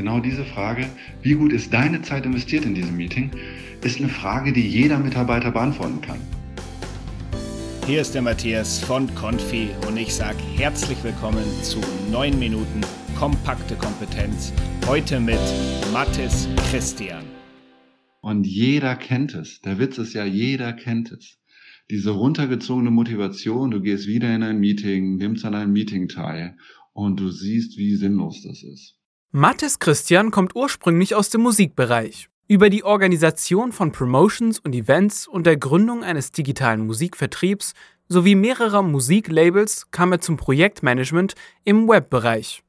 genau diese Frage, wie gut ist deine Zeit investiert in diesem Meeting, ist eine Frage, die jeder Mitarbeiter beantworten kann. Hier ist der Matthias von Confi und ich sage herzlich willkommen zu 9 Minuten kompakte Kompetenz. Heute mit Mathis Christian. Und jeder kennt es. Der Witz ist ja, jeder kennt es. Diese runtergezogene Motivation, du gehst wieder in ein Meeting, nimmst an einem Meeting teil und du siehst, wie sinnlos das ist. Mathis Christian kommt ursprünglich aus dem Musikbereich. Über die Organisation von Promotions und Events und der Gründung eines digitalen Musikvertriebs sowie mehrerer Musiklabels kam er zum Projektmanagement im Webbereich.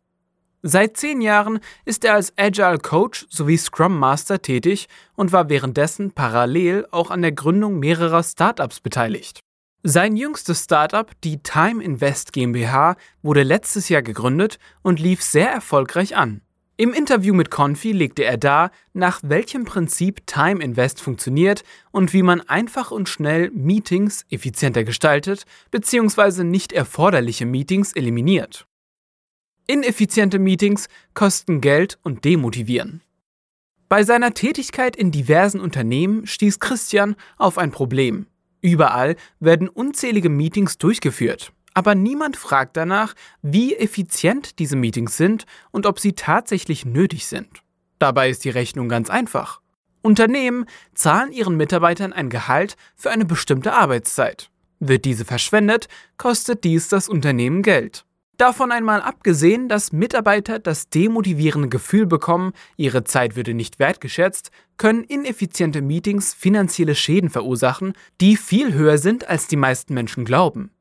Seit zehn Jahren ist er als Agile Coach sowie Scrum Master tätig und war währenddessen parallel auch an der Gründung mehrerer Startups beteiligt. Sein jüngstes Startup, die Time Invest GmbH, wurde letztes Jahr gegründet und lief sehr erfolgreich an. Im Interview mit Confi legte er dar, nach welchem Prinzip Time Invest funktioniert und wie man einfach und schnell Meetings effizienter gestaltet bzw. nicht erforderliche Meetings eliminiert. Ineffiziente Meetings kosten Geld und demotivieren. Bei seiner Tätigkeit in diversen Unternehmen stieß Christian auf ein Problem. Überall werden unzählige Meetings durchgeführt aber niemand fragt danach, wie effizient diese Meetings sind und ob sie tatsächlich nötig sind. Dabei ist die Rechnung ganz einfach. Unternehmen zahlen ihren Mitarbeitern ein Gehalt für eine bestimmte Arbeitszeit. Wird diese verschwendet, kostet dies das Unternehmen Geld. Davon einmal abgesehen, dass Mitarbeiter das demotivierende Gefühl bekommen, ihre Zeit würde nicht wertgeschätzt, können ineffiziente Meetings finanzielle Schäden verursachen, die viel höher sind, als die meisten Menschen glauben.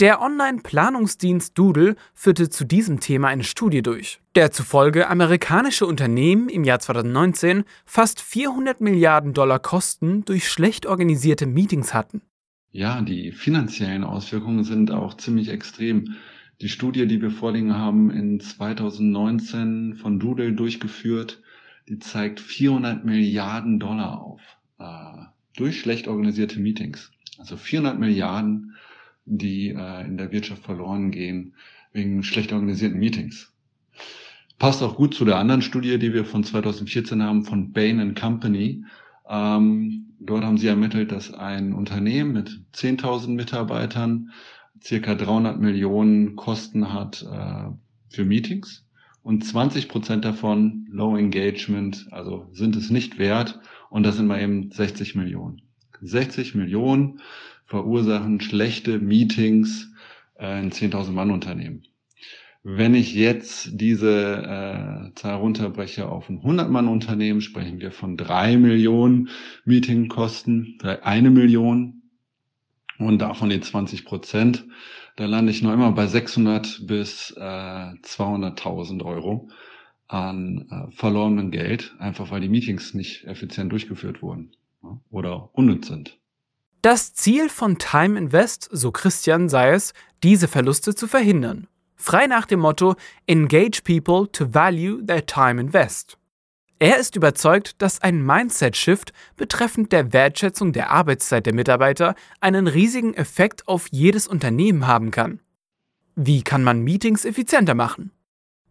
Der Online-Planungsdienst Doodle führte zu diesem Thema eine Studie durch, der zufolge amerikanische Unternehmen im Jahr 2019 fast 400 Milliarden Dollar Kosten durch schlecht organisierte Meetings hatten. Ja, die finanziellen Auswirkungen sind auch ziemlich extrem. Die Studie, die wir vorliegen haben, in 2019 von Doodle durchgeführt, die zeigt 400 Milliarden Dollar auf äh, durch schlecht organisierte Meetings. Also 400 Milliarden die äh, in der Wirtschaft verloren gehen wegen schlecht organisierten Meetings. Passt auch gut zu der anderen Studie, die wir von 2014 haben, von Bain Company. Ähm, dort haben sie ermittelt, dass ein Unternehmen mit 10.000 Mitarbeitern circa 300 Millionen Kosten hat äh, für Meetings und 20 Prozent davon Low Engagement, also sind es nicht wert und das sind mal eben 60 Millionen. 60 Millionen verursachen schlechte Meetings äh, in 10.000 Mann Unternehmen. Wenn ich jetzt diese äh, Zahl runterbreche auf ein 100-Mann-Unternehmen, sprechen wir von drei Millionen Meetingkosten, eine Million und davon die 20 Prozent. Da lande ich noch immer bei 600 bis äh, 200.000 Euro an äh, verlorenem Geld, einfach weil die Meetings nicht effizient durchgeführt wurden oder unnütz sind. Das Ziel von Time Invest, so Christian, sei es, diese Verluste zu verhindern. Frei nach dem Motto Engage people to value their time invest. Er ist überzeugt, dass ein Mindset-Shift betreffend der Wertschätzung der Arbeitszeit der Mitarbeiter einen riesigen Effekt auf jedes Unternehmen haben kann. Wie kann man Meetings effizienter machen?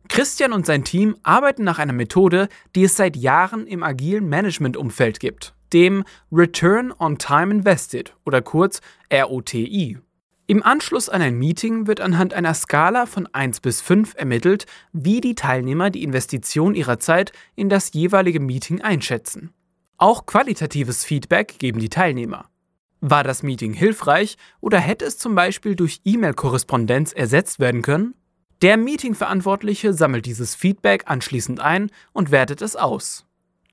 Christian und sein Team arbeiten nach einer Methode, die es seit Jahren im agilen Management-Umfeld gibt dem Return on Time Invested oder kurz ROTI. Im Anschluss an ein Meeting wird anhand einer Skala von 1 bis 5 ermittelt, wie die Teilnehmer die Investition ihrer Zeit in das jeweilige Meeting einschätzen. Auch qualitatives Feedback geben die Teilnehmer. War das Meeting hilfreich oder hätte es zum Beispiel durch E-Mail-Korrespondenz ersetzt werden können? Der Meetingverantwortliche sammelt dieses Feedback anschließend ein und wertet es aus.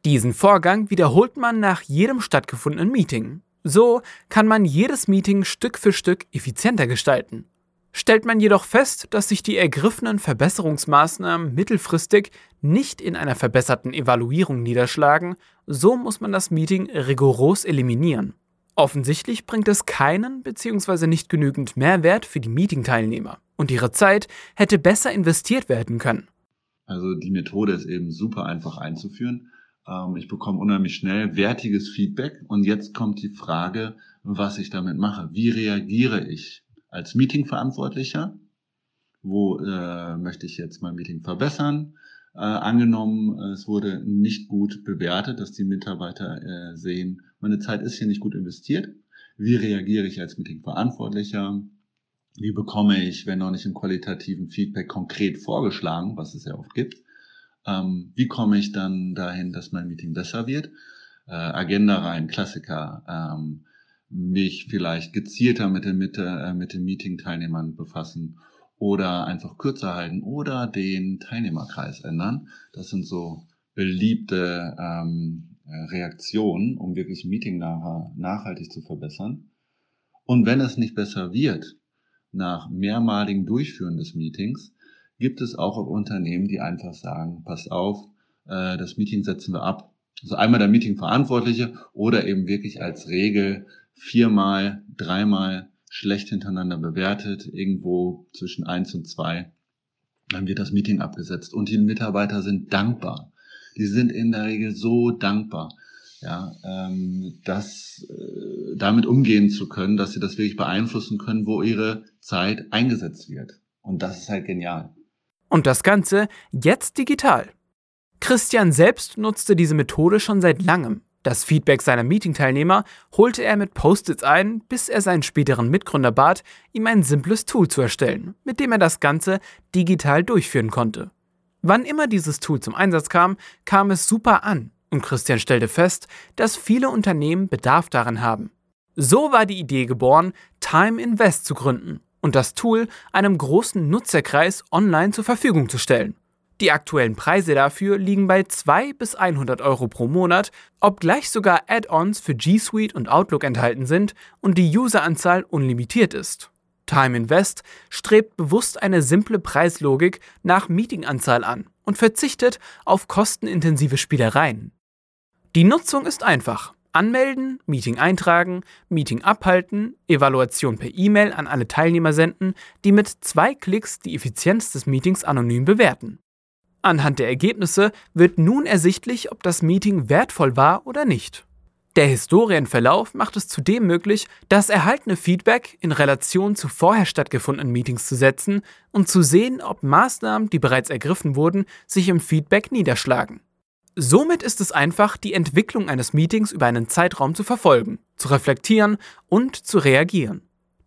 Diesen Vorgang wiederholt man nach jedem stattgefundenen Meeting. So kann man jedes Meeting Stück für Stück effizienter gestalten. Stellt man jedoch fest, dass sich die ergriffenen Verbesserungsmaßnahmen mittelfristig nicht in einer verbesserten Evaluierung niederschlagen, so muss man das Meeting rigoros eliminieren. Offensichtlich bringt es keinen bzw. nicht genügend Mehrwert für die Meeting-Teilnehmer und ihre Zeit hätte besser investiert werden können. Also die Methode ist eben super einfach einzuführen. Ähm, ich bekomme unheimlich schnell wertiges Feedback und jetzt kommt die Frage, was ich damit mache. Wie reagiere ich als Meetingverantwortlicher? Wo äh, möchte ich jetzt mein Meeting verbessern? Äh, angenommen, es wurde nicht gut bewertet, dass die Mitarbeiter äh, sehen, meine Zeit ist hier nicht gut investiert. Wie reagiere ich als Meetingverantwortlicher? Wie bekomme ich, wenn noch nicht im qualitativen Feedback konkret vorgeschlagen, was es ja oft gibt, ähm, wie komme ich dann dahin, dass mein Meeting besser wird? Äh, Agenda rein, Klassiker. Ähm, mich vielleicht gezielter mit den, mit, äh, mit den Meeting-Teilnehmern befassen oder einfach kürzer halten oder den Teilnehmerkreis ändern. Das sind so beliebte ähm, äh, Reaktionen, um wirklich Meeting nachher nachhaltig zu verbessern. Und wenn es nicht besser wird, nach mehrmaligen Durchführen des Meetings, gibt es auch Unternehmen, die einfach sagen, passt auf, äh, das Meeting setzen wir ab. Also einmal der Meetingverantwortliche oder eben wirklich als Regel viermal, dreimal schlecht hintereinander bewertet, irgendwo zwischen eins und zwei, dann wird das Meeting abgesetzt. Und die Mitarbeiter sind dankbar. Die sind in der Regel so dankbar, ja, ähm, dass äh, damit umgehen zu können, dass sie das wirklich beeinflussen können, wo ihre Zeit eingesetzt wird. Und das ist halt genial. Und das Ganze jetzt digital. Christian selbst nutzte diese Methode schon seit langem. Das Feedback seiner Meeting-Teilnehmer holte er mit Post-its ein, bis er seinen späteren Mitgründer bat, ihm ein simples Tool zu erstellen, mit dem er das Ganze digital durchführen konnte. Wann immer dieses Tool zum Einsatz kam, kam es super an und Christian stellte fest, dass viele Unternehmen Bedarf daran haben. So war die Idee geboren, Time Invest zu gründen und das Tool einem großen Nutzerkreis online zur Verfügung zu stellen. Die aktuellen Preise dafür liegen bei 2 bis 100 Euro pro Monat, obgleich sogar Add-ons für G Suite und Outlook enthalten sind und die Useranzahl unlimitiert ist. Time Invest strebt bewusst eine simple Preislogik nach Meetinganzahl an und verzichtet auf kostenintensive Spielereien. Die Nutzung ist einfach. Anmelden, Meeting eintragen, Meeting abhalten, Evaluation per E-Mail an alle Teilnehmer senden, die mit zwei Klicks die Effizienz des Meetings anonym bewerten. Anhand der Ergebnisse wird nun ersichtlich, ob das Meeting wertvoll war oder nicht. Der Historienverlauf macht es zudem möglich, das erhaltene Feedback in Relation zu vorher stattgefundenen Meetings zu setzen und zu sehen, ob Maßnahmen, die bereits ergriffen wurden, sich im Feedback niederschlagen. Somit ist es einfach, die Entwicklung eines Meetings über einen Zeitraum zu verfolgen, zu reflektieren und zu reagieren.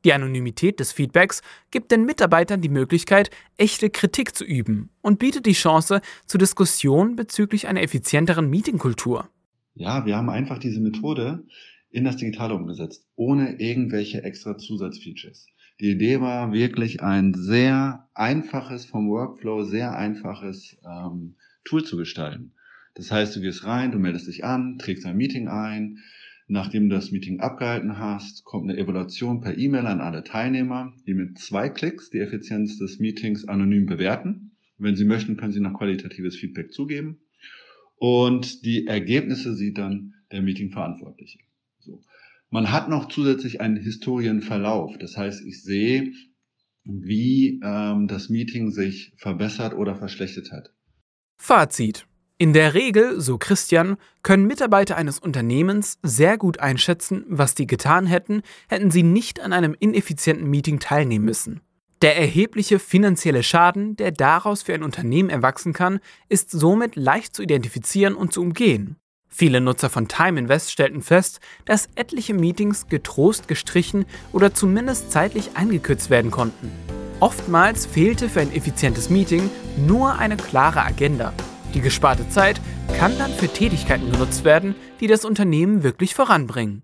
Die Anonymität des Feedbacks gibt den Mitarbeitern die Möglichkeit, echte Kritik zu üben und bietet die Chance zur Diskussion bezüglich einer effizienteren Meetingkultur. Ja, wir haben einfach diese Methode in das Digitale umgesetzt, ohne irgendwelche extra Zusatzfeatures. Die Idee war wirklich ein sehr einfaches, vom Workflow sehr einfaches ähm, Tool zu gestalten. Das heißt, du gehst rein, du meldest dich an, trägst ein Meeting ein, Nachdem du das Meeting abgehalten hast, kommt eine Evaluation per E-Mail an alle Teilnehmer, die mit zwei Klicks die Effizienz des Meetings anonym bewerten. Wenn sie möchten, können sie noch qualitatives Feedback zugeben. Und die Ergebnisse sieht dann der Meetingverantwortliche. So. Man hat noch zusätzlich einen Historienverlauf. Das heißt, ich sehe, wie ähm, das Meeting sich verbessert oder verschlechtert hat. Fazit. In der Regel, so Christian, können Mitarbeiter eines Unternehmens sehr gut einschätzen, was die getan hätten, hätten sie nicht an einem ineffizienten Meeting teilnehmen müssen. Der erhebliche finanzielle Schaden, der daraus für ein Unternehmen erwachsen kann, ist somit leicht zu identifizieren und zu umgehen. Viele Nutzer von Time Invest stellten fest, dass etliche Meetings getrost gestrichen oder zumindest zeitlich eingekürzt werden konnten. Oftmals fehlte für ein effizientes Meeting nur eine klare Agenda die gesparte Zeit kann dann für Tätigkeiten genutzt werden, die das Unternehmen wirklich voranbringen.